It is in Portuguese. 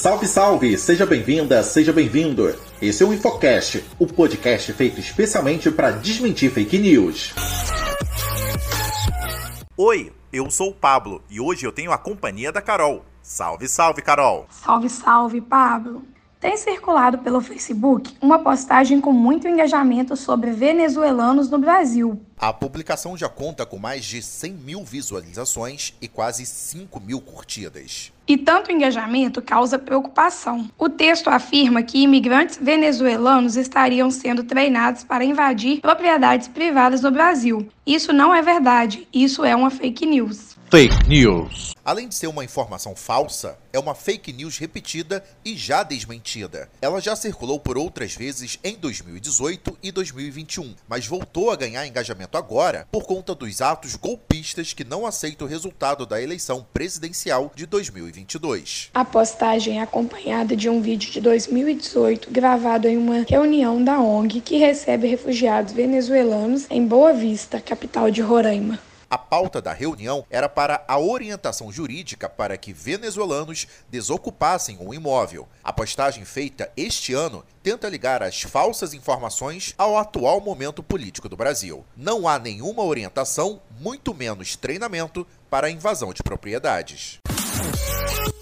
Salve, salve! Seja bem-vinda, seja bem-vindo! Esse é o Infocast, o podcast feito especialmente para desmentir fake news. Oi, eu sou o Pablo e hoje eu tenho a companhia da Carol. Salve, salve, Carol! Salve, salve, Pablo! Tem circulado pelo Facebook uma postagem com muito engajamento sobre venezuelanos no Brasil. A publicação já conta com mais de 100 mil visualizações e quase 5 mil curtidas. E tanto engajamento causa preocupação. O texto afirma que imigrantes venezuelanos estariam sendo treinados para invadir propriedades privadas no Brasil. Isso não é verdade, isso é uma fake news. Fake news. Além de ser uma informação falsa, é uma fake news repetida e já desmentida. Ela já circulou por outras vezes em 2018 e 2021, mas voltou a ganhar engajamento agora por conta dos atos golpistas que não aceitam o resultado da eleição presidencial de 2022. A postagem é acompanhada de um vídeo de 2018 gravado em uma reunião da ONG que recebe refugiados venezuelanos em Boa Vista, capital de Roraima. A pauta da reunião era para a orientação jurídica para que venezuelanos desocupassem um imóvel. A postagem feita este ano tenta ligar as falsas informações ao atual momento político do Brasil. Não há nenhuma orientação, muito menos treinamento, para a invasão de propriedades.